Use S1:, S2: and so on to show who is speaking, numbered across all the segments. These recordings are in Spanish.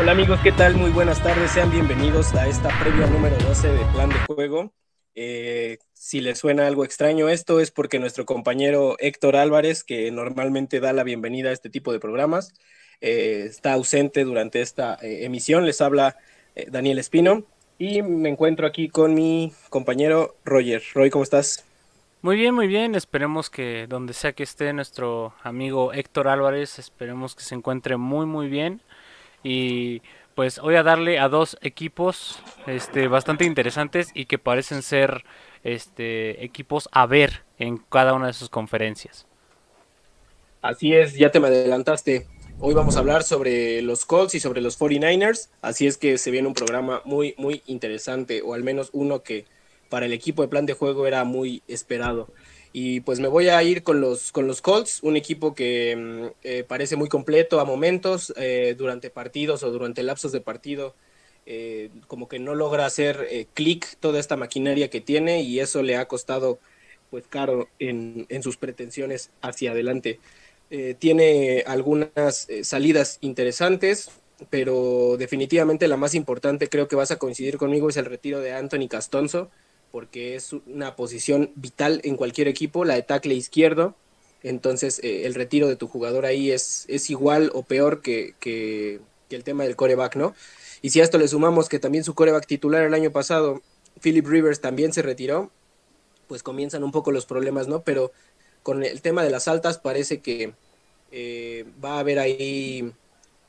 S1: Hola amigos, ¿qué tal? Muy buenas tardes, sean bienvenidos a esta previa número 12 de Plan de Juego. Eh, si les suena algo extraño esto es porque nuestro compañero Héctor Álvarez, que normalmente da la bienvenida a este tipo de programas, eh, está ausente durante esta eh, emisión. Les habla Daniel Espino y me encuentro aquí con mi compañero Roger. Roy, ¿cómo estás?
S2: Muy bien, muy bien. Esperemos que donde sea que esté nuestro amigo Héctor Álvarez, esperemos que se encuentre muy, muy bien. Y pues voy a darle a dos equipos este, bastante interesantes y que parecen ser este, equipos a ver en cada una de sus conferencias.
S1: Así es, ya te me adelantaste. Hoy vamos a hablar sobre los Colts y sobre los 49ers, así es que se viene un programa muy, muy interesante, o al menos uno que para el equipo de plan de juego era muy esperado. Y pues me voy a ir con los, con los Colts, un equipo que mm, eh, parece muy completo a momentos eh, durante partidos o durante lapsos de partido. Eh, como que no logra hacer clic toda esta maquinaria que tiene y eso le ha costado pues caro en, en sus pretensiones hacia adelante. Tiene algunas salidas interesantes, pero definitivamente la más importante, creo que vas a coincidir conmigo, es el retiro de Anthony Castonzo, porque es una posición vital en cualquier equipo, la de tackle izquierdo. Entonces, eh, el retiro de tu jugador ahí es, es igual o peor que, que, el tema del coreback, ¿no? Y si a esto le sumamos que también su coreback titular el año pasado, Philip Rivers, también se retiró, pues comienzan un poco los problemas, ¿no? Pero con el tema de las altas parece que eh, va a haber ahí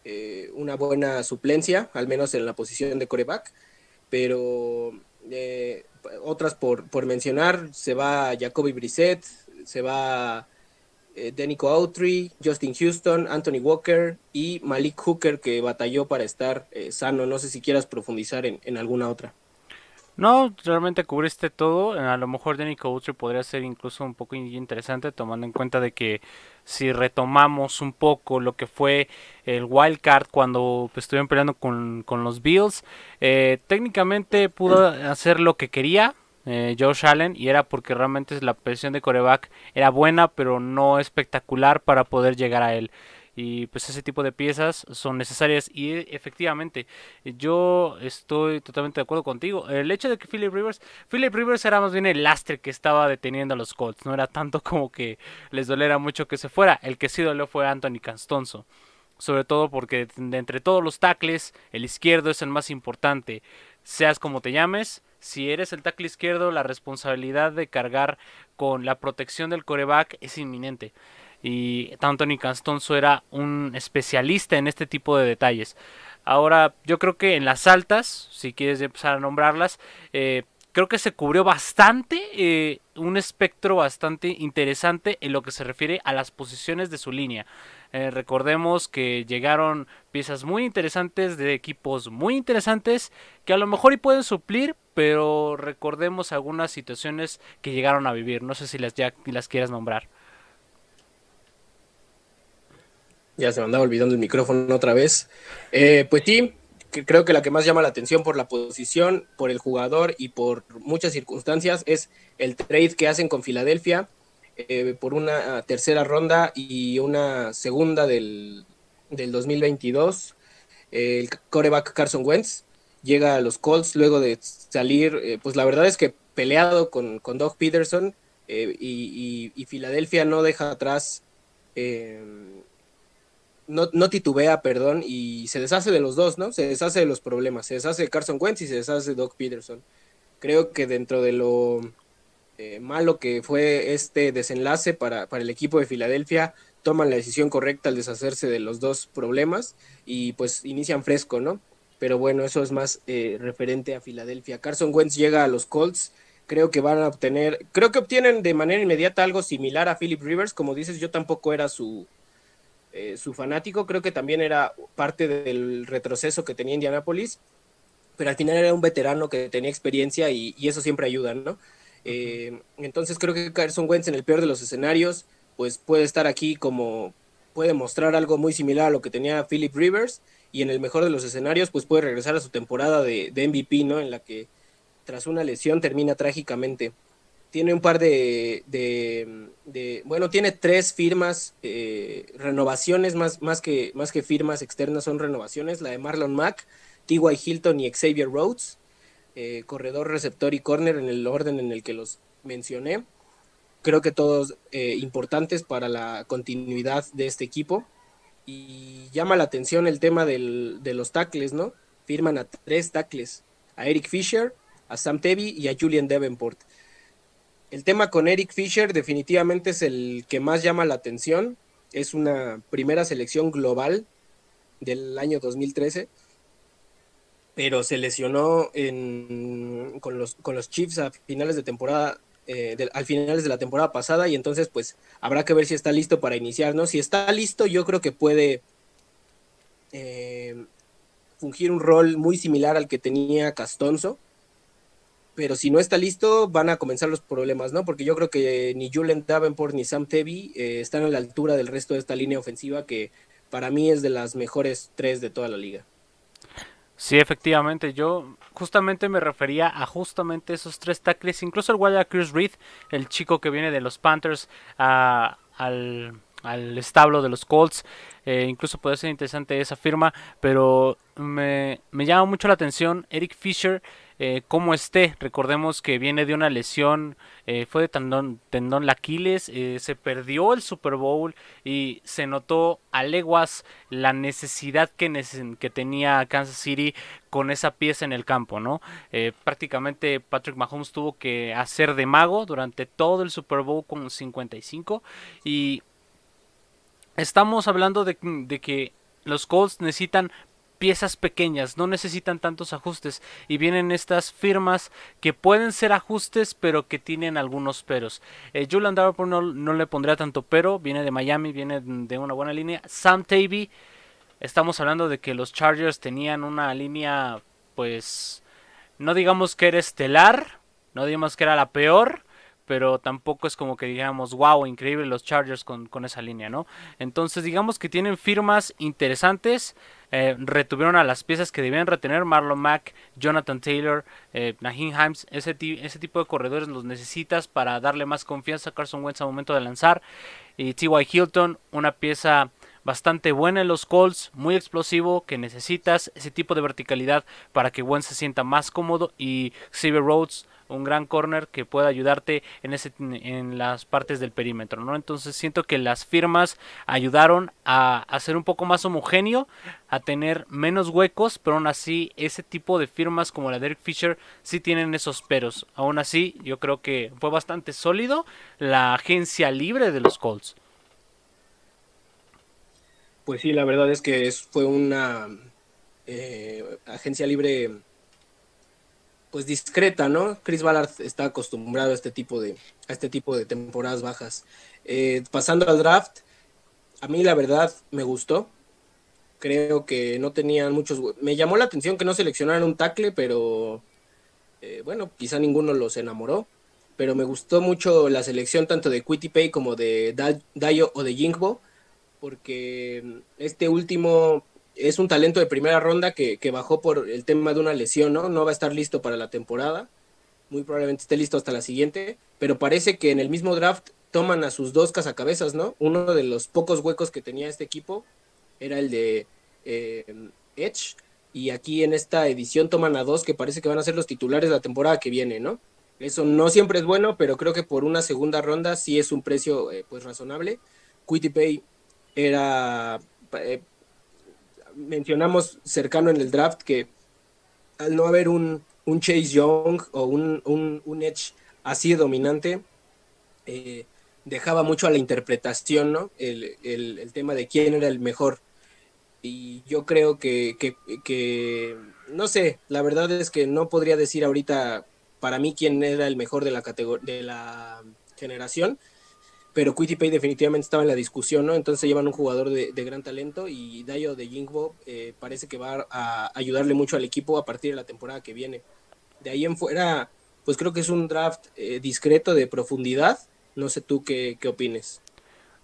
S1: eh, una buena suplencia, al menos en la posición de coreback, pero eh, otras por, por, mencionar, se va Jacoby Brissett, se va Denico Autry, Justin Houston, Anthony Walker y Malik Hooker que batalló para estar sano. No sé si quieras profundizar en, en alguna otra.
S2: No, realmente cubriste todo. A lo mejor Danny Coulter podría ser incluso un poco interesante, tomando en cuenta de que si retomamos un poco lo que fue el wild card cuando estuvieron peleando con, los Bills, eh, técnicamente pudo hacer lo que quería. Eh, Josh Allen y era porque realmente la presión de coreback era buena pero no espectacular para poder llegar a él y pues ese tipo de piezas son necesarias y efectivamente yo estoy totalmente de acuerdo contigo. El hecho de que Philip Rivers Philip Rivers era más bien el lastre que estaba deteniendo a los Colts no era tanto como que les dolera mucho que se fuera. El que sí dolió fue Anthony Castonzo sobre todo porque de entre todos los tackles el izquierdo es el más importante. Seas como te llames si eres el tackle izquierdo la responsabilidad de cargar con la protección del coreback es inminente y Anthony Castonzo era un especialista en este tipo de detalles. Ahora, yo creo que en las altas, si quieres empezar a nombrarlas, eh, creo que se cubrió bastante, eh, un espectro bastante interesante en lo que se refiere a las posiciones de su línea. Eh, recordemos que llegaron piezas muy interesantes de equipos muy interesantes que a lo mejor y pueden suplir, pero recordemos algunas situaciones que llegaron a vivir. No sé si las ya las quieras nombrar.
S1: Ya se me andaba olvidando el micrófono otra vez. Eh, pues sí, creo que la que más llama la atención por la posición, por el jugador y por muchas circunstancias es el trade que hacen con Filadelfia eh, por una tercera ronda y una segunda del, 2022. el coreback Carson Wentz llega a los Colts luego de salir, eh, pues la verdad es que peleado con, con Doug Peterson y, Filadelfia no deja atrás no, titubea, perdón, y se deshace de los dos, ¿no? Se deshace de los problemas, se deshace de Carson Wentz y se deshace de Doc Peterson. Creo que dentro de lo eh, malo que fue este desenlace para, para, el equipo de Filadelfia, toman la decisión correcta al deshacerse de los dos problemas y pues inician fresco, ¿no? Pero bueno, eso es más eh, referente a Filadelfia. Carson Wentz llega a los Colts, creo que van a obtener, creo que obtienen de manera inmediata algo similar a Philip Rivers, como dices, yo tampoco era su, eh, su fanático, creo que también era parte del retroceso que tenía Indianapolis, pero al final era un veterano que tenía experiencia y, eso siempre ayuda, ¿no? Eh, entonces creo que Carson Wentz en el peor de los escenarios, pues puede estar aquí como, puede mostrar algo muy similar a lo que tenía Philip Rivers y en el mejor de los escenarios, pues puede regresar a su temporada de, de MVP, ¿no? En la que tras una lesión termina trágicamente. Tiene un par de, bueno, tiene tres firmas, eh, renovaciones más, más, que, más que firmas externas, son renovaciones, la de Marlon Mack, T.Y. Hilton y Xavier Rhodes, eh, corredor, receptor y corner en el orden en el que los mencioné. Creo que todos eh, importantes para la continuidad de este equipo. Y llama la atención el tema del, de los tackles, ¿no? Firman a tres tackles, a Eric Fisher, a Sam Tevy y a Julian Davenport el tema con Eric Fisher definitivamente es el que más llama la atención. Es una primera selección global del año 2013, pero se lesionó con, los, con los Chiefs a finales de temporada, eh, al finales de la temporada pasada y entonces pues habrá que ver si está listo para iniciar, ¿no? Si está listo yo creo que puede eh, fungir un rol muy similar al que tenía Castonzo pero si no está listo, van a comenzar los problemas, ¿no? Porque yo creo que ni Julian Davenport ni Sam Tevy eh, están a la altura del resto de esta línea ofensiva que para mí es de las mejores tres de toda la liga.
S2: Sí, efectivamente, yo justamente me refería a justamente esos tres tackles, incluso el guardia Chris Reed, el chico que viene de los Panthers al, al establo de los Colts, eh, incluso puede ser interesante esa firma, pero me, me llama mucho la atención Eric Fisher, eh, cómo esté. Recordemos que viene de una lesión, eh, fue de tendón, tendón Aquiles, eh, se perdió el Super Bowl y se notó a leguas la necesidad que, que tenía Kansas City con esa pieza en el campo, ¿no? prácticamente Patrick Mahomes tuvo que hacer de mago durante todo el Super Bowl con 55 y estamos hablando de, de que los Colts necesitan piezas pequeñas, no necesitan tantos ajustes y vienen estas firmas que pueden ser ajustes pero que tienen algunos peros. Eh, Julian Davenport no, le pondría tanto pero, viene de Miami, viene de una buena línea. Sam Tavy, estamos hablando de que los Chargers tenían una línea pues no digamos que era estelar, no digamos que era la peor, pero tampoco es como que digamos, wow, increíble los Chargers con, con esa línea, ¿no? Entonces digamos que tienen firmas interesantes, eh, retuvieron a las piezas que debían retener, Marlon Mack, Jonathan Taylor, eh, Himes, ese, ese tipo de corredores los necesitas para darle más confianza a Carson Wentz al momento de lanzar, y T.Y. Hilton, una pieza bastante buena en los Colts, muy explosivo, que necesitas ese tipo de verticalidad para que Wentz se sienta más cómodo y Xavier Rhodes un gran corner que pueda ayudarte en, ese, en las partes del perímetro, ¿no? Entonces siento que las firmas ayudaron a hacer un poco más homogéneo, a tener menos huecos, pero aún así ese tipo de firmas como la de Derek Fisher sí tienen esos peros. Aún así, yo creo que fue bastante sólido la agencia libre de los Colts.
S1: Pues sí, la verdad es que fue una eh, agencia libre pues discreta, ¿no? Chris Ballard está acostumbrado a este tipo de, a este tipo de temporadas bajas. Eh, pasando al draft, a mí la verdad me gustó. Creo que no tenían muchos. Me llamó la atención que no seleccionaran un tackle, pero eh, bueno, quizá ninguno los enamoró. Pero me gustó mucho la selección tanto de Pay como de Dayo o de Jinkbo, porque este último es un talento de primera ronda que, bajó por el tema de una lesión, ¿no? No va a estar listo para la temporada. Muy probablemente esté listo hasta la siguiente. Pero parece que en el mismo draft toman a sus dos cazacabezas, ¿no? Uno de los pocos huecos que tenía este equipo era el de eh, Edge. Y aquí en esta edición toman a dos que parece que van a ser los titulares de la temporada que viene, ¿no? Eso no siempre es bueno, pero creo que por una segunda ronda sí es un precio eh, pues razonable. Pay era eh, mencionamos cercano en el draft que al no haber un, Chase Young o un, un, Edge así dominante, eh, dejaba mucho a la interpretación, ¿no? El, tema de quién era el mejor. Y yo creo que, que, no sé, la verdad es que no podría decir ahorita para mí quién era el mejor de la, de la generación, pero Pay definitivamente estaba en la discusión, ¿no? Entonces llevan un jugador de, gran talento y Dayo de Jingbo eh, parece que va a ayudarle mucho al equipo a partir de la temporada que viene. De ahí en fuera, pues creo que es un draft eh, discreto de profundidad. No sé tú qué, qué opines.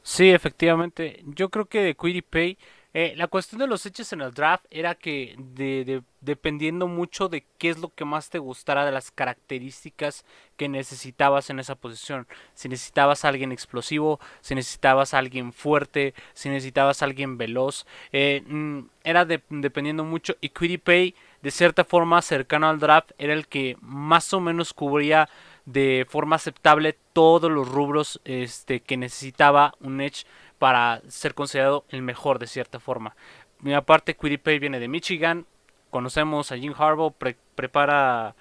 S2: Sí, efectivamente. Yo creo que de Pay Eh, la cuestión de los hechos en el draft era que de, dependiendo mucho de qué es lo que más te gustara de las características que necesitabas en esa posición. Si necesitabas alguien explosivo, si necesitabas alguien fuerte, si necesitabas alguien veloz. Eh, mm, era dependiendo mucho. Y Pay de cierta forma cercano al draft era el que más o menos cubría de forma aceptable todos los rubros este, que necesitaba un Edge para ser considerado el mejor de cierta forma. Mi aparte, Quiripay viene de Michigan. Conocemos a Jim Harbaugh, prepara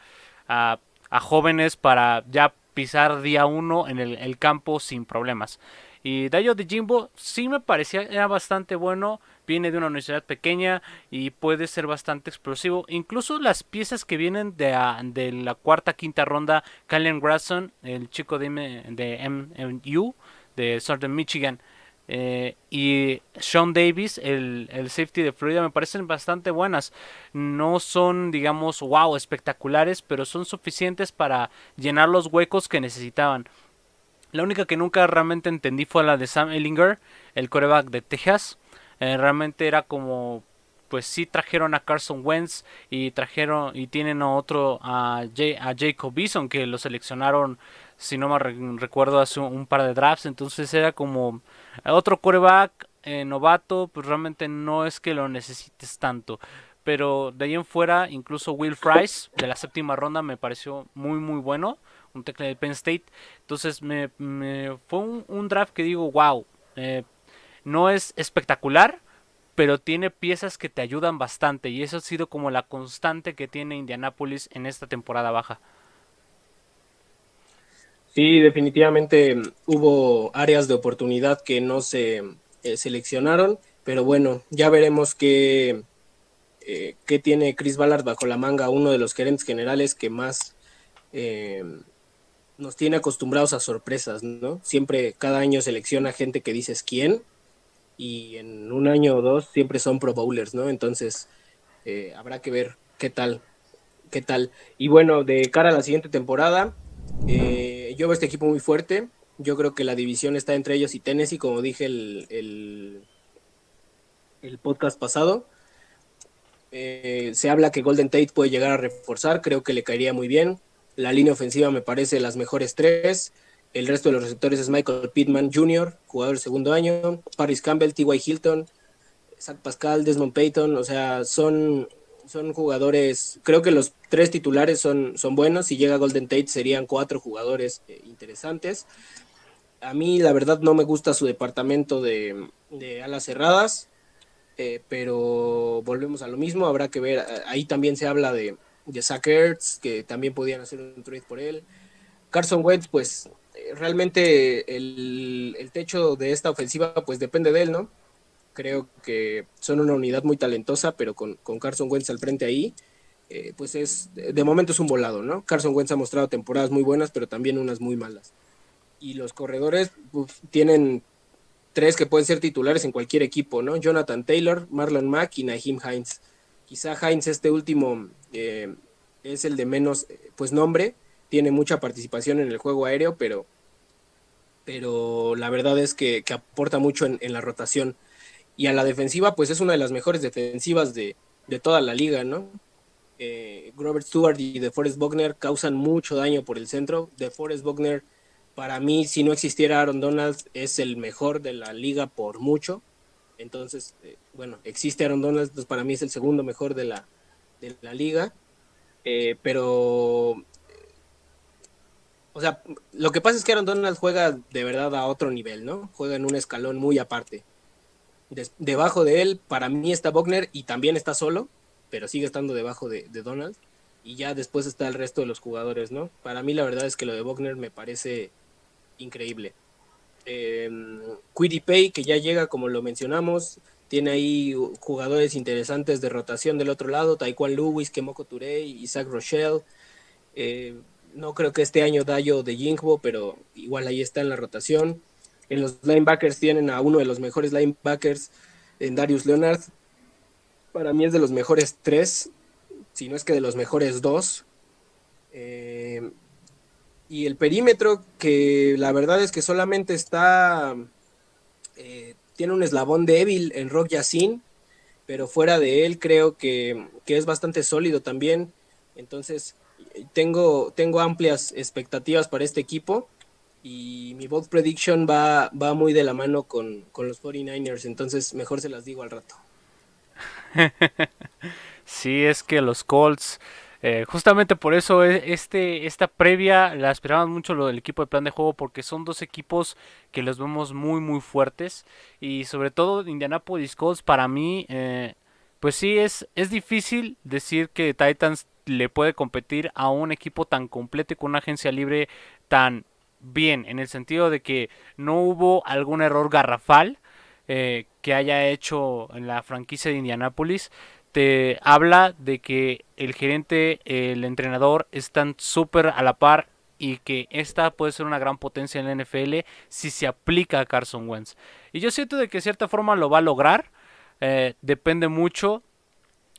S2: a, jóvenes para ya pisar día uno en el, campo sin problemas. Y Dayo de Jimbo sí me parecía era bastante bueno. Viene de una universidad pequeña y puede ser bastante explosivo. Incluso las piezas que vienen de, de la cuarta, quinta ronda, Kylen Grasson, el chico de, de MU, de Southern Michigan, eh, y Sean Davis, el, safety de Florida, me parecen bastante buenas. No son, digamos, wow, espectaculares, pero son suficientes para llenar los huecos que necesitaban. La única que nunca realmente entendí fue la de Sam Ellinger, el coreback de Texas. Eh, realmente era como, pues sí trajeron a Carson Wentz y trajeron y tienen a otro a, a Jacob Bison que lo seleccionaron, si no me recuerdo, hace un par de drafts. Entonces era como otro coreback eh, novato, pues realmente no es que lo necesites tanto. Pero de ahí en fuera, incluso Will Fries de la séptima ronda me pareció muy, muy bueno. Un teclado de Penn State. Entonces me, fue un, draft que digo, wow. Eh, no es espectacular, pero tiene piezas que te ayudan bastante. Y eso ha sido como la constante que tiene Indianapolis en esta temporada baja.
S1: Sí, definitivamente hubo áreas de oportunidad que no se eh, seleccionaron, pero bueno, ya veremos qué, eh, qué, tiene Chris Ballard bajo la manga, uno de los gerentes generales que más eh, nos tiene acostumbrados a sorpresas, ¿no? Siempre, cada año selecciona gente que dices quién, y en un año o dos siempre son pro bowlers, ¿no? Entonces, habrá que ver qué tal, qué tal. Y bueno, de cara a la siguiente temporada, eh, yo veo este equipo muy fuerte. Yo creo que la división está entre ellos y Tennessee, como dije el, el, podcast pasado. Eh, se habla que Golden Tate puede llegar a reforzar, creo que le caería muy bien. La línea ofensiva me parece las mejores tres. El resto de los receptores es Michael Pittman Jr., jugador de segundo año, Paris Campbell, T.Y. Hilton, Zach Pascal, Desmond Payton. O sea, son son jugadores, creo que los tres titulares son, son buenos, si llega Golden Tate serían cuatro jugadores eh, interesantes. A mí la verdad no me gusta su departamento de, alas cerradas, eh, pero volvemos a lo mismo, habrá que ver, ahí también se habla de, de Zach Ertz, que también podían hacer un trade por él. Carson Wentz, pues realmente el, techo de esta ofensiva pues depende de él, ¿no? Creo que son una unidad muy talentosa, pero con, Carson Wentz al frente ahí, eh, pues es, de momento es un volado, ¿no? Carson Wentz ha mostrado temporadas muy buenas, pero también unas muy malas. Y los corredores tienen tres que pueden ser titulares en cualquier equipo, ¿no? Jonathan Taylor, Marlon Mack y Naheem Hines. Quizá Hines este último eh, es el de menos, pues nombre, tiene mucha participación en el juego aéreo, pero, pero la verdad es que, aporta mucho en, en la rotación. Y a la defensiva, pues es una de las mejores defensivas de, toda la liga, ¿no? Eh, Robert Stewart y DeForest Buckner causan mucho daño por el centro. DeForest Buckner, para mí, si no existiera Aaron Donald, es el mejor de la liga por mucho. Entonces, eh, bueno, existe Aaron Donald, pues para mí es el segundo mejor de la, de la liga. Eh, pero, o sea, lo que pasa es que Aaron Donald juega de verdad a otro nivel, ¿no? Juega en un escalón muy aparte debajo de él, para mí está Buckner y también está solo, pero sigue estando debajo de, Donald. Y ya después está el resto de los jugadores, ¿no? Para mí la verdad es que lo de Buckner me parece increíble. Eh, Pay, que ya llega, como lo mencionamos, tiene ahí jugadores interesantes de rotación del otro lado, Taekwondo Lewis, Kemoko Touré, Isaac Rochelle. Eh, no creo que este año Dayo de Jingbo, pero igual ahí está en la rotación. En los linebackers tienen a uno de los mejores linebackers, en Darius Leonard. Para mí es de los mejores tres, si no es que de los mejores dos. Eh, y el perímetro, que la verdad es que solamente está eh, tiene un eslabón débil en Rock Yacine, pero fuera de él creo que, que, es bastante sólido también. Entonces, tengo, tengo amplias expectativas para este equipo y mi bold prediction va, va muy de la mano con, con los 49ers, entonces mejor se las digo al rato.
S2: sí, es que los Colts eh, justamente por eso e, este, esta previa la esperaban mucho lo del equipo de plan de juego porque son dos equipos que los vemos muy muy fuertes y sobre todo Indianapolis Colts para mí eh, pues sí es, es difícil decir que Titans le puede competir a un equipo tan completo y con una agencia libre tan bien en el sentido de que no hubo algún error garrafal eh, que haya hecho en la franquicia de Indianapolis te habla de que el gerente, el entrenador están súper a la par y que esta puede ser una gran potencia en la NFL si se aplica a Carson Wentz. Y yo siento de que de cierta forma lo va a lograr. Eh, depende mucho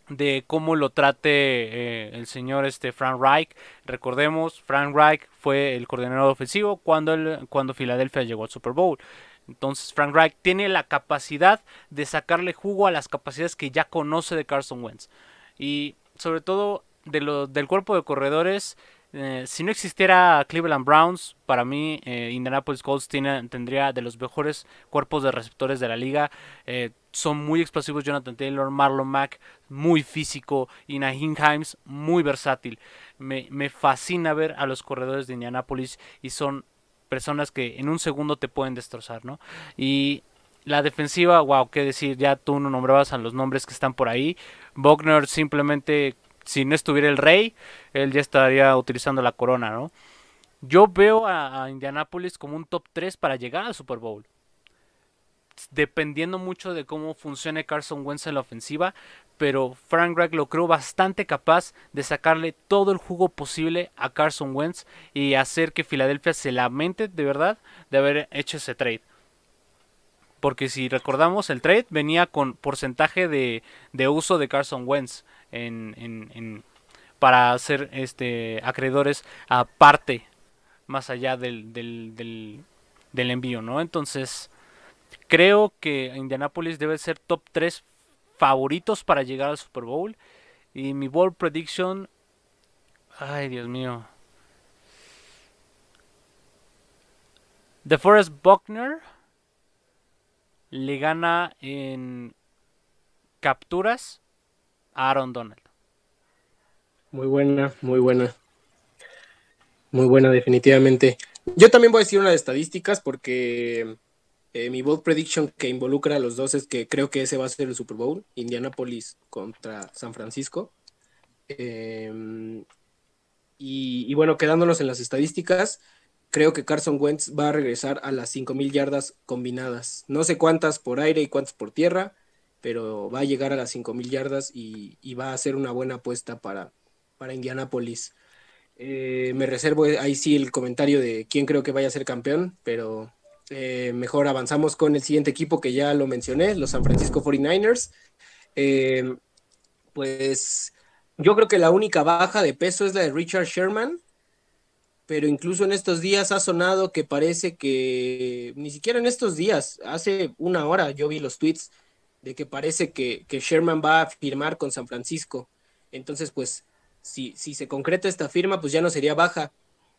S2: de cómo lo trate eh, el señor este Frank Reich. Recordemos, Frank Reich fue el coordinador ofensivo cuando, el, cuando Filadelfia llegó al Super Bowl. Entonces Frank Reich tiene la capacidad de sacarle jugo a las capacidades que ya conoce de Carson Wentz. Y sobre todo de del cuerpo de corredores, eh, si no existiera Cleveland Browns, para mí eh, Indianapolis Colts tiene, tendría de los mejores cuerpos de receptores de la liga. Eh, son muy explosivos Jonathan Taylor, Marlon Mack, muy físico, y Naheem Himes, muy versátil. Me, fascina ver a los corredores de Indianapolis y son personas que en un segundo te pueden destrozar, ¿no? Y la defensiva, wow, qué decir, ya tú no nombrabas a los nombres que están por ahí. Bogner simplemente, si no estuviera el rey, él ya estaría utilizando la corona, ¿no? Yo veo a, a Indianapolis como un top 3 para llegar al Super Bowl dependiendo mucho de cómo funcione Carson Wentz en la ofensiva, pero Frank Reich lo creo bastante capaz de sacarle todo el jugo posible a Carson Wentz y hacer que Filadelfia se lamente de verdad de haber hecho ese trade. Porque si recordamos, el trade venía con porcentaje de, de uso de Carson Wentz en, en, para hacer este, acreedores aparte, más allá del, del, del, del envío, ¿no? Entonces, creo que Indianapolis debe ser top 3 favoritos para llegar al Super Bowl. Y mi bold prediction. Ay, Dios mío. The Forest Buckner le gana en capturas a Aaron Donald.
S1: Muy buena, muy buena. Muy buena, definitivamente. Yo también voy a decir una de estadísticas porque eh, mi bold prediction que involucra a los dos es que creo que ese va a ser el Super Bowl, Indianapolis contra San Francisco. Em, y, bueno, quedándonos en las estadísticas, creo que Carson Wentz va a regresar a las 5.000 yardas combinadas. No sé cuántas por aire y cuántas por tierra, pero va a llegar a las 5.000 yardas y, va a ser una buena apuesta para, para Indianapolis. Eh, me reservo ahí sí el comentario de quién creo que vaya a ser campeón, pero eh, mejor avanzamos con el siguiente equipo que ya lo mencioné, los San Francisco 49ers. Eh, pues yo creo que la única baja de peso es la de Richard Sherman, pero incluso en estos días ha sonado que parece que, ni siquiera en estos días, hace una hora yo vi los tweets de que parece que, Sherman va a firmar con San Francisco. Entonces, pues, si, si se concreta esta firma, pues ya no sería baja.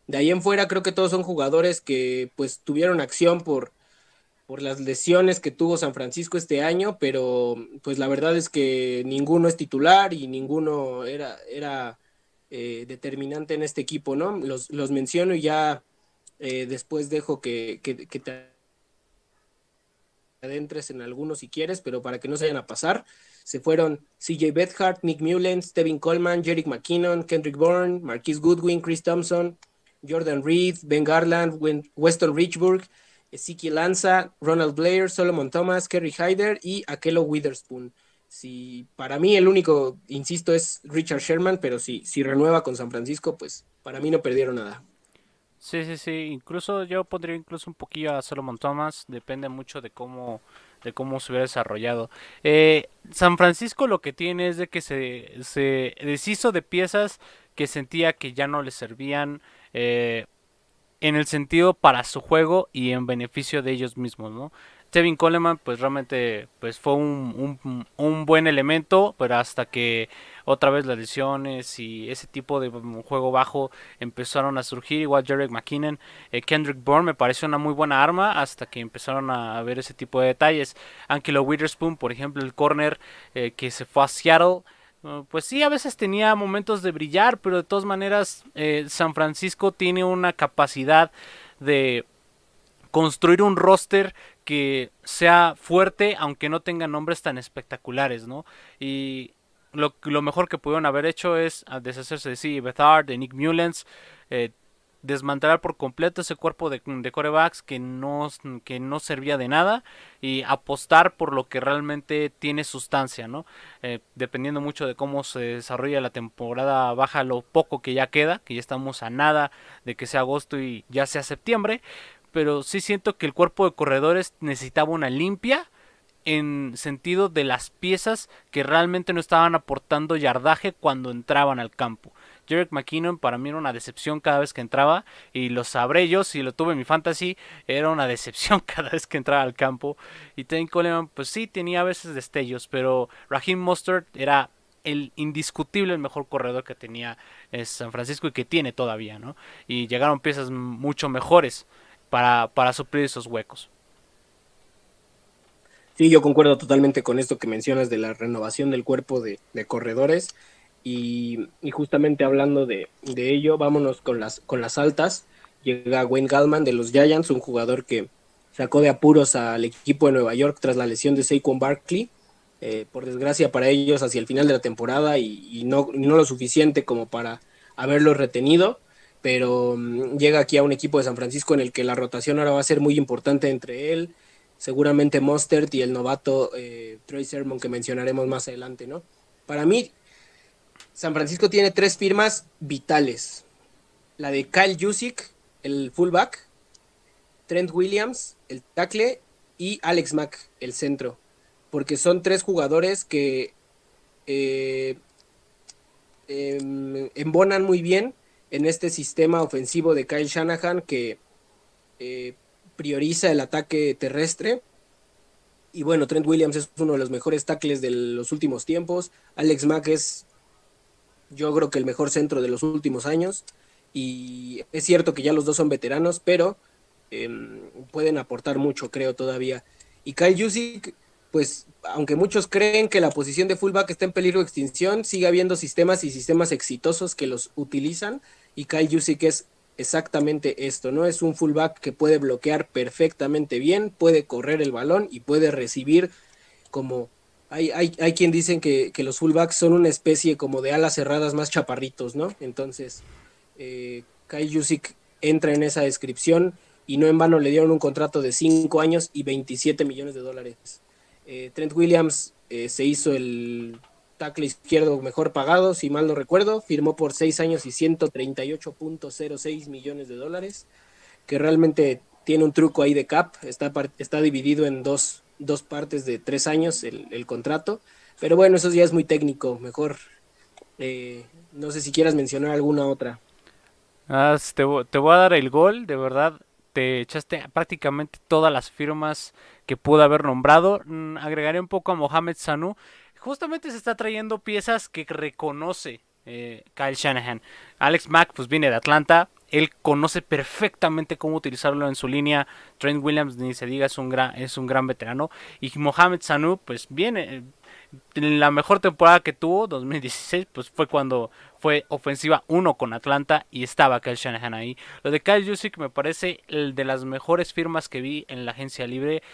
S1: De ahí en fuera creo que todos son jugadores que pues tuvieron acción por, por las lesiones que tuvo San Francisco este año, pero pues la verdad es que ninguno es titular y ninguno era, era eh, determinante en este equipo, ¿no? Los, los menciono y ya eh, después dejo que, que, te adentres en algunos si quieres, pero para que no se vayan a pasar, se fueron CJ Bethard, Nick Mullens, Tevin Coleman, Jerick McKinnon, Kendrick Bourne, Marquise Goodwin, Chris Thompson, Jordan Reed, Ben Garland, Weston Richburg, Ezekiel Lanza, Ronald Blair, Solomon Thomas, Kerry Hyder y Akelo Witherspoon. Si para mí el único, insisto, es Richard Sherman, pero si, si renueva con San Francisco, pues para mí no perdieron nada.
S2: Sí, sí, sí. Incluso yo pondría incluso un poquillo a Solomon Thomas. Depende mucho de cómo de cómo se hubiera desarrollado. Eh, San Francisco lo que tiene es de que se, se deshizo de piezas que sentía que ya no le servían. Eh, en el sentido para su juego y en beneficio de ellos mismos, ¿no? Tevin Coleman pues realmente pues fue un, un, buen elemento, pero hasta que otra vez las lesiones y ese tipo de juego bajo empezaron a surgir, igual Jarek McKinnon, eh, Kendrick Bourne me pareció una muy buena arma hasta que empezaron a, ver ese tipo de detalles. Ankelo Witherspoon, por ejemplo, el corner eh, que se fue a Seattle, uh, pues sí, a veces tenía momentos de brillar, pero de todas maneras eh, San Francisco tiene una capacidad de construir un roster que sea fuerte aunque no tenga nombres tan espectaculares, ¿no? Y lo, mejor que pudieron haber hecho es deshacerse de C. Bethard, de Nick Mullens, eh, desmantelar por completo ese cuerpo de, de, corebacks que no, que no servía de nada y apostar por lo que realmente tiene sustancia, ¿no? Eh, dependiendo mucho de cómo se desarrolla la temporada baja, lo poco que ya queda, que ya estamos a nada de que sea agosto y ya sea septiembre, pero sí siento que el cuerpo de corredores necesitaba una limpia en sentido de las piezas que realmente no estaban aportando yardaje cuando entraban al campo. Jarek McKinnon para mí era una decepción cada vez que entraba y lo sabré yo si lo tuve en mi fantasy, era una decepción cada vez que entraba al campo y Teddy Coleman pues sí tenía a veces destellos, pero Raheem Mustard era el indiscutible el mejor corredor que tenía San Francisco y que tiene todavía, ¿no? Y llegaron piezas mucho mejores para, para suplir esos huecos.
S1: Sí, yo concuerdo totalmente con esto que mencionas de la renovación del cuerpo de, corredores. Y, justamente hablando de, ello, vámonos con las, con las altas. Llega Wayne Gallman de los Giants, un jugador que sacó de apuros al equipo de Nueva York tras la lesión de Saquon Barkley. Eh, por desgracia para ellos hacia el final de la temporada y, no, y, no, lo suficiente como para haberlo retenido pero mm, llega aquí a un equipo de San Francisco en el que la rotación ahora va a ser muy importante entre él, seguramente Mostert y el novato eh, Troy Sermon que mencionaremos más adelante, ¿no? Para mí, San Francisco tiene tres firmas vitales. La de Kyle Jusic, el fullback, Trent Williams, el tackle, y Alex Mack, el centro. Porque son tres jugadores que eh, em, embonan muy bien en este sistema ofensivo de Kyle Shanahan que eh, prioriza el ataque terrestre. Y bueno, Trent Williams es uno de los mejores tackles de los últimos tiempos. Alex Mack es, yo creo que el mejor centro de los últimos años. Y es cierto que ya los dos son veteranos, pero em, pueden aportar mucho, creo, todavía. Y Kyle Jusic pues aunque muchos creen que la posición de fullback está en peligro de extinción, sigue habiendo sistemas y sistemas exitosos que los utilizan y Kyle Jusic es exactamente esto, ¿no? Es un fullback que puede bloquear perfectamente bien, puede correr el balón y puede recibir como... Hay, hay, hay quien dicen que, los fullbacks son una especie como de alas cerradas más chaparritos, ¿no? Entonces, eh, Kyle Jusic entra en esa descripción y no en vano le dieron un contrato de 5 años y 27 millones de dólares. Eh, Trent Williams eh, se hizo el tackle izquierdo mejor pagado, si mal no recuerdo, firmó por 6 años y 138.06 millones de dólares, que realmente tiene un truco ahí de cap, está, está dividido en dos, dos partes de 3 años el, contrato, pero bueno, eso ya es muy técnico, mejor, eh, no sé si quieras mencionar alguna otra.
S2: Ah, te, te voy a dar el gol, de verdad, te echaste prácticamente todas las firmas que pudo haber nombrado. Mm, agregaré un poco a Mohamed Sanu. Justamente se está trayendo piezas que reconoce eh, Kyle Shanahan. Alex Mack pues viene de Atlanta. Él conoce perfectamente cómo utilizarlo en su línea. Trent Williams, ni se diga, es un gran, es un gran veterano. Y Mohamed Sanu, pues viene, la mejor temporada que tuvo, 2016, pues fue cuando fue ofensiva 1 con Atlanta y estaba Kyle Shanahan ahí. Lo de Kyle Jusic me parece el de las mejores firmas que vi en la agencia libre.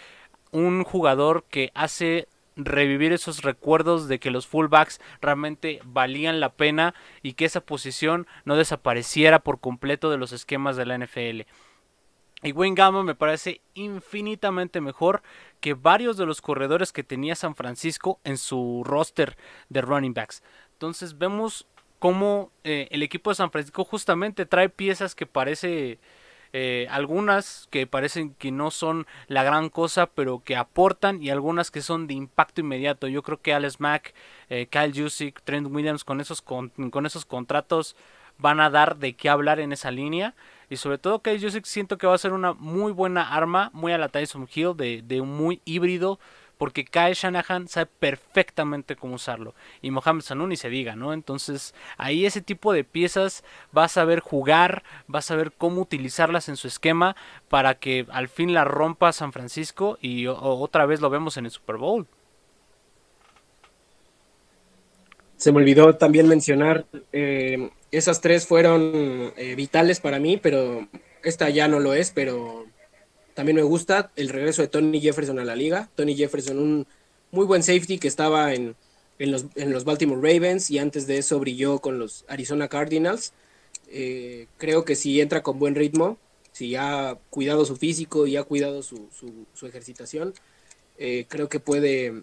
S2: Un jugador que hace revivir esos recuerdos de que los fullbacks realmente valían la pena y que esa posición no desapareciera por completo de los esquemas de la NFL. Y Wayne Gallman me parece infinitamente mejor que varios de los corredores que tenía San Francisco en su roster de running backs. Entonces vemos cómo eh, el equipo de San Francisco justamente trae piezas que parece eh, algunas que parecen que no son la gran cosa pero que aportan y algunas que son de impacto inmediato. Yo creo que Alex Mack, eh, Kyle Jusic, Trent Williams con esos, con, con esos contratos van a dar de qué hablar en esa línea Y sobre todo que yo siento que va a ser una muy buena arma, muy a la Tyson Hill, de, de un muy híbrido porque Kyle Shanahan sabe perfectamente cómo usarlo. Y Mohamed Sanu ni se diga, ¿no? Entonces, ahí ese tipo de piezas va a saber jugar, va a saber cómo utilizarlas en su esquema para que al fin la rompa San Francisco y otra vez lo vemos en el Super Bowl.
S1: Se me olvidó también mencionar, eh, esas tres fueron eh, vitales para mí, pero esta ya no lo es, pero también me gusta el regreso de Tony Jefferson a la liga. Tony Jefferson, un muy buen safety que estaba en, los, Baltimore Ravens y antes de eso brilló con los Arizona Cardinals. Eh, creo que si entra con buen ritmo, si ha cuidado su físico y ha cuidado su, ejercitación, eh, creo que puede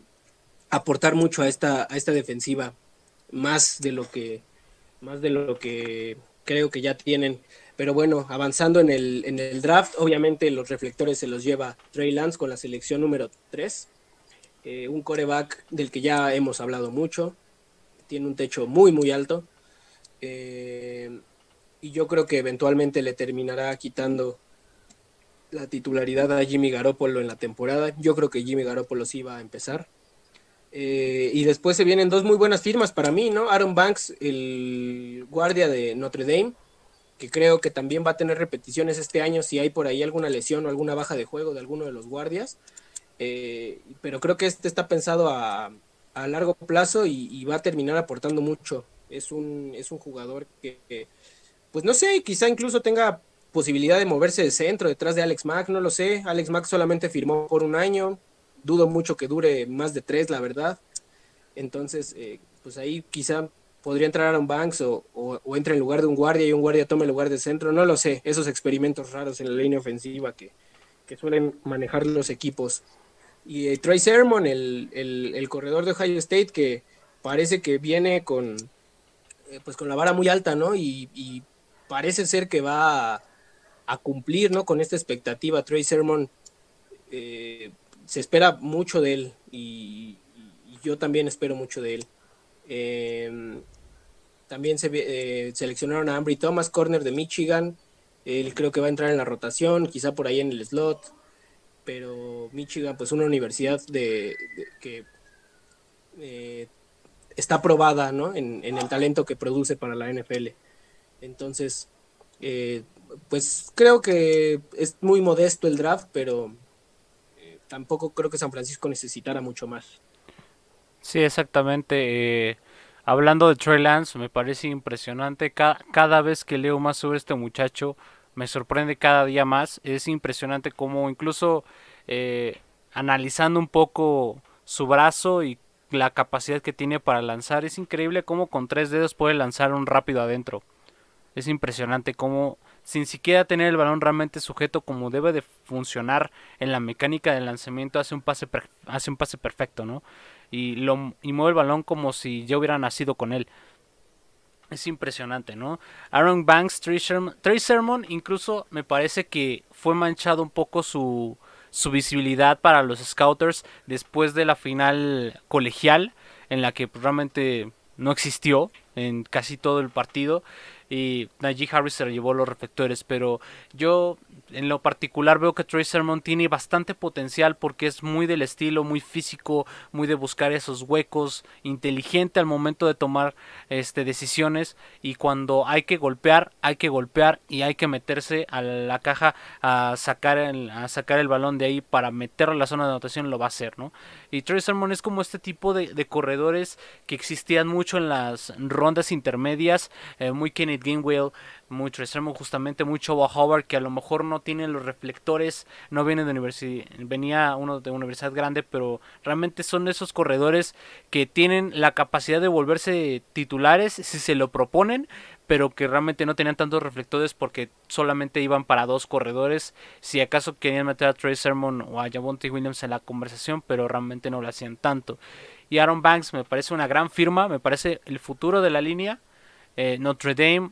S1: aportar mucho a esta, a esta defensiva, más de lo que, más de lo que creo que ya tienen. Pero bueno, avanzando en el, en el draft, obviamente los reflectores se los lleva Trey Lance con la selección número 3. Eh, un coreback del que ya hemos hablado mucho. Tiene un techo muy, muy alto. Eh, y yo creo que eventualmente le terminará quitando la titularidad a Jimmy Garoppolo en la temporada. Yo creo que Jimmy Garoppolo sí va a empezar. Eh, y después se vienen dos muy buenas firmas para mí, ¿no? Aaron Banks, el guardia de Notre Dame, que creo que también va a tener repeticiones este año si hay por ahí alguna lesión o alguna baja de juego de alguno de los guardias. Eh, pero creo que este está pensado a, largo plazo y, va a terminar aportando mucho. Es un, es un jugador que, pues no sé, quizá incluso tenga posibilidad de moverse de centro detrás de Alex Mack, no lo sé. Alex Mack solamente firmó por un año, dudo mucho que dure más de tres, la verdad. Entonces, eh, pues ahí quizá podría entrar Aaron Banks o, o, entre en lugar de un guardia y un guardia tome el lugar de centro, no lo sé, esos experimentos raros en la línea ofensiva que, suelen manejar los equipos. Y eh, Trey Sermon, el, corredor de Ohio State, que parece que viene con, eh, pues con la vara muy alta, ¿no? Y, parece ser que va a, cumplir, ¿no? Con esta expectativa. Trey Sermon eh, se espera mucho de él y, yo también espero mucho de él. Eh, también se eh, seleccionaron a Ambry Thomas, corner de Michigan. Él creo que va a entrar en la rotación, quizá por ahí en el slot. Pero Michigan, pues una universidad de, que eh, está aprobada ¿no? en, el talento que produce para la NFL. Entonces, eh, pues creo que es muy modesto el draft, pero tampoco creo que San Francisco necesitara mucho más.
S2: Sí, exactamente. Eh, hablando de Trey Lance, me parece impresionante. cada vez que leo más sobre este muchacho, me sorprende cada día más. Es impresionante como incluso eh, analizando un poco su brazo y la capacidad que tiene para lanzar, es increíble cómo con tres dedos puede lanzar un rápido adentro. Es impresionante cómo sin siquiera tener el balón realmente sujeto como debe de funcionar en la mecánica del lanzamiento hace un pase hace un pase perfecto, ¿no? y, lo, y mueve el balón como si yo hubiera nacido con él. Es impresionante, ¿no? Aaron Banks, Trey Sermon, incluso me parece que fue manchado un poco su, su visibilidad para los Scouters después de la final colegial, en la que pues, realmente no existió en casi todo el partido y Najee Harris se llevó los reflectores, pero yo en lo particular veo que Trey Sermon tiene bastante potencial porque es muy del estilo, muy físico, muy de buscar esos huecos, inteligente al momento de tomar este, decisiones y cuando hay que golpear, hay que golpear y hay que meterse a la caja a sacar el, a sacar el balón de ahí para meterlo en la zona de anotación lo va a hacer, ¿no? Y Trey Sermon es como este tipo de, corredores que existían mucho en las rondas intermedias, eh, muy Kennedy Gainwell, mucho extremo justamente, mucho Howard, que a lo mejor no tienen los reflectores, no viene de universidad, venía uno de universidad grande, pero realmente son esos corredores que tienen la capacidad de volverse titulares si se lo proponen, pero que realmente no tenían tantos reflectores porque solamente iban para dos corredores. Si acaso querían meter a Trey Sermon o a Javonte Williams en la conversación, pero realmente no lo hacían tanto. Y Aaron Banks me parece una gran firma, me parece el futuro de la línea. Eh, Notre Dame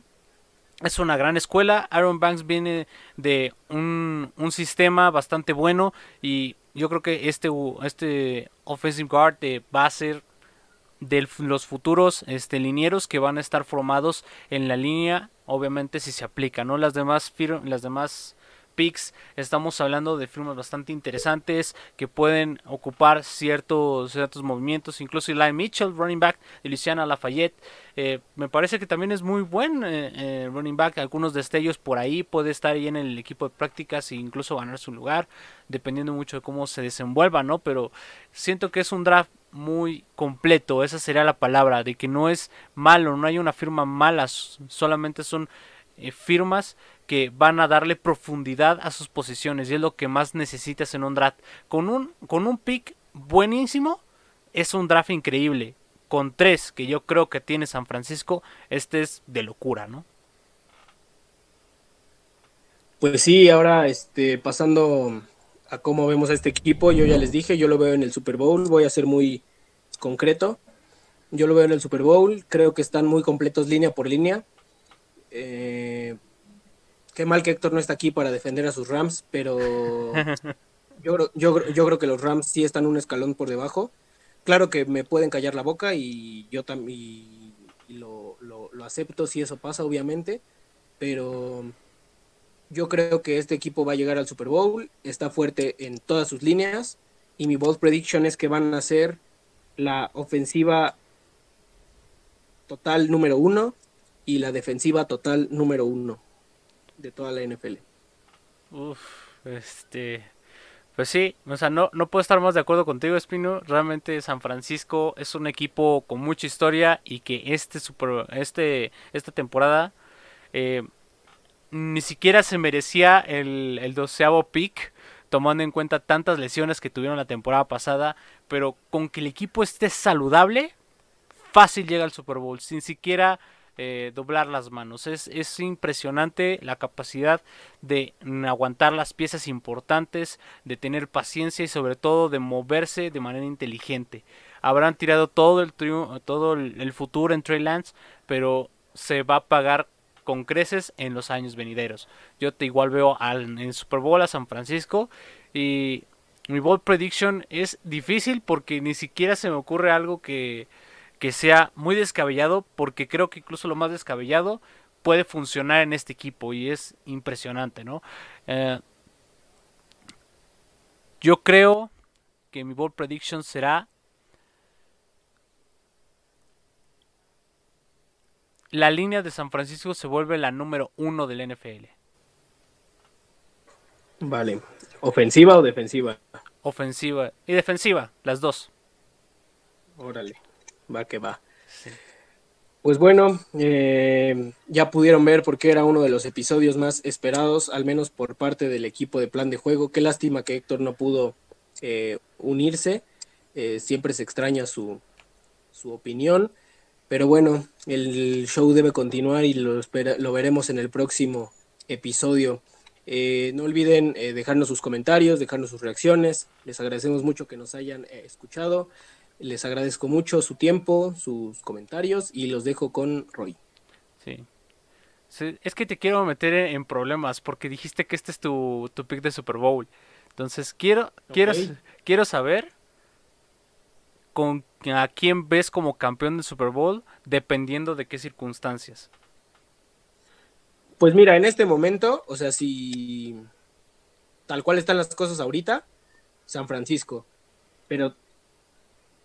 S2: es una gran escuela. Aaron Banks viene de un, sistema bastante bueno y yo creo que este, este offensive guard va a ser de los futuros este, linieros que van a estar formados en la línea, obviamente si se aplica, ¿no? Las demás, las demás picks, estamos hablando de firmas bastante interesantes que pueden ocupar ciertos, ciertos movimientos, incluso Eli Mitchell, running back de Luciana Lafayette, eh, me parece que también es muy buen eh, eh, running back, algunos destellos por ahí, puede estar ahí en el equipo de prácticas e incluso ganar su lugar, dependiendo mucho de cómo se desenvuelva, ¿no? Pero siento que es un draft muy completo, esa sería la palabra, de que no es malo, no hay una firma mala, solamente son firmas que van a darle profundidad a sus posiciones y es lo que más necesitas en un draft. Con un, con un pick buenísimo es un draft increíble. Con tres que yo creo que tiene San Francisco, este es de locura, ¿no?
S1: Pues sí, ahora este, pasando a cómo vemos a este equipo, yo ya les dije, yo lo veo en el Super Bowl, voy a ser muy concreto. Yo lo veo en el Super Bowl, creo que están muy completos línea por línea. Eh, Qué mal que Héctor no está aquí para defender a sus Rams, pero yo, yo, yo creo que los Rams sí están un escalón por debajo. Claro que me pueden callar la boca y yo también lo, lo, acepto si eso pasa, obviamente, pero yo creo que este equipo va a llegar al Super Bowl, está fuerte en todas sus líneas y mi bold prediction es que van a ser la ofensiva total número uno y la defensiva total número uno de toda la NFL.
S2: Uf, este. Pues sí, o sea, no, no puedo estar más de acuerdo contigo, Espino. Realmente San Francisco es un equipo con mucha historia y que este super, este, esta temporada eh, ni siquiera se merecía el, el doceavo pick, tomando en cuenta tantas lesiones que tuvieron la temporada pasada. Pero con que el equipo esté saludable, fácil llega al Super Bowl, sin siquiera eh, doblar las manos. Es, es, impresionante la capacidad de aguantar las piezas importantes, de tener paciencia y sobre todo de moverse de manera inteligente. Habrán tirado todo el, todo el futuro en Trey Lance, pero se va a pagar con creces en los años venideros. Yo te igual veo en Super Bowl a San Francisco y mi bold prediction es difícil porque ni siquiera se me ocurre algo que que sea muy descabellado, porque creo que incluso lo más descabellado puede funcionar en este equipo y es impresionante, ¿no? Eh, yo creo que mi bold prediction será la línea de San Francisco se vuelve la número uno del NFL.
S1: Vale. ¿Ofensiva o defensiva?
S2: Ofensiva y defensiva, las dos.
S1: Órale va que va. Pues bueno, eh, ya pudieron ver por qué era uno de los episodios más esperados, al menos por parte del equipo de plan de juego. Qué lástima que Héctor no pudo eh, unirse. Eh, siempre se extraña su, su, opinión. Pero bueno, el show debe continuar y lo, lo veremos en el próximo episodio. no olviden dejarnos sus comentarios, dejarnos sus reacciones. Les agradecemos mucho que nos hayan escuchado. Les agradezco mucho su tiempo, sus comentarios y los dejo con Roy.
S2: Sí. es que te quiero meter en problemas porque dijiste que este es tu, tu pick de Super Bowl. Entonces quiero, quiero, quiero saber con a quién ves como campeón de Super Bowl dependiendo de qué circunstancias.
S1: Pues mira, en este momento, o sea, si tal cual están las cosas ahorita, San Francisco. Pero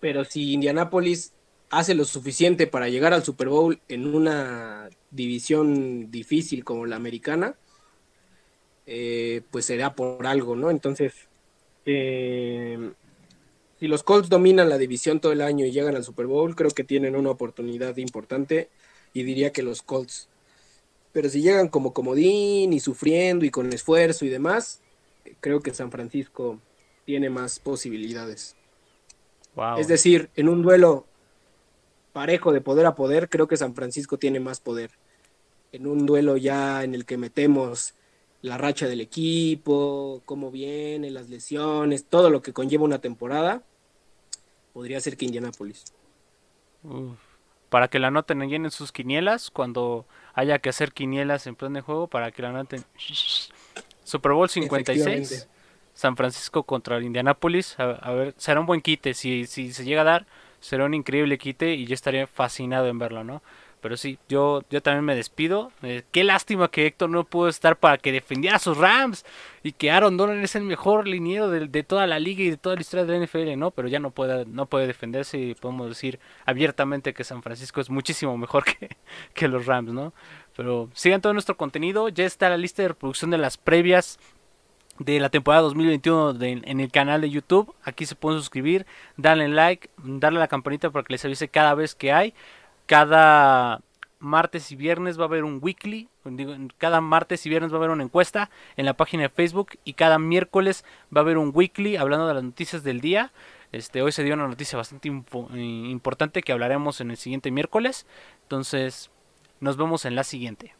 S1: pero si Indianapolis hace lo suficiente para llegar al Super Bowl en una división difícil como la americana, eh, pues será por algo, ¿no? Entonces, eh, si los Colts dominan la división todo el año y llegan al Super Bowl, creo que tienen una oportunidad importante y diría que los Colts. Pero si llegan como comodín y sufriendo y con esfuerzo y demás, creo que San Francisco tiene más posibilidades. Es decir, en un duelo parejo de poder a poder, creo que San Francisco tiene más poder. En un duelo ya en el que metemos la racha del equipo, cómo viene, las lesiones, todo lo que conlleva una temporada, podría ser que Indianapolis.
S2: Para que la anoten en sus quinielas, cuando haya que hacer quinielas en plan de juego, para que la anoten. Super Bowl 56. San Francisco contra Indianapolis. A, ver, será un buen quite. Si, si se llega a dar, Será un increíble quite y yo estaría fascinado en verlo, ¿no? Pero sí, yo, yo también me despido. Eh, qué lástima que Héctor no pudo estar para que defendiera a sus Rams y que Aaron Donald es el mejor liniero de, toda la liga y de toda la historia de la NFL, ¿no? Pero ya no puede, no puede defenderse y podemos decir abiertamente que San Francisco es muchísimo mejor que, que los Rams, ¿no? Pero sigan todo nuestro contenido. Ya está la lista de reproducción de las previas de la temporada 2021 en el canal de YouTube. Aquí se pueden suscribir, darle like, darle a la campanita para que les avise cada vez que hay. Cada martes y viernes va a haber un weekly, cada martes y viernes va a haber una encuesta en la página de Facebook y cada miércoles va a haber un weekly hablando de las noticias del día. Este, hoy se dio una noticia bastante eh, importante que hablaremos en el siguiente miércoles. Entonces, nos vemos en la siguiente.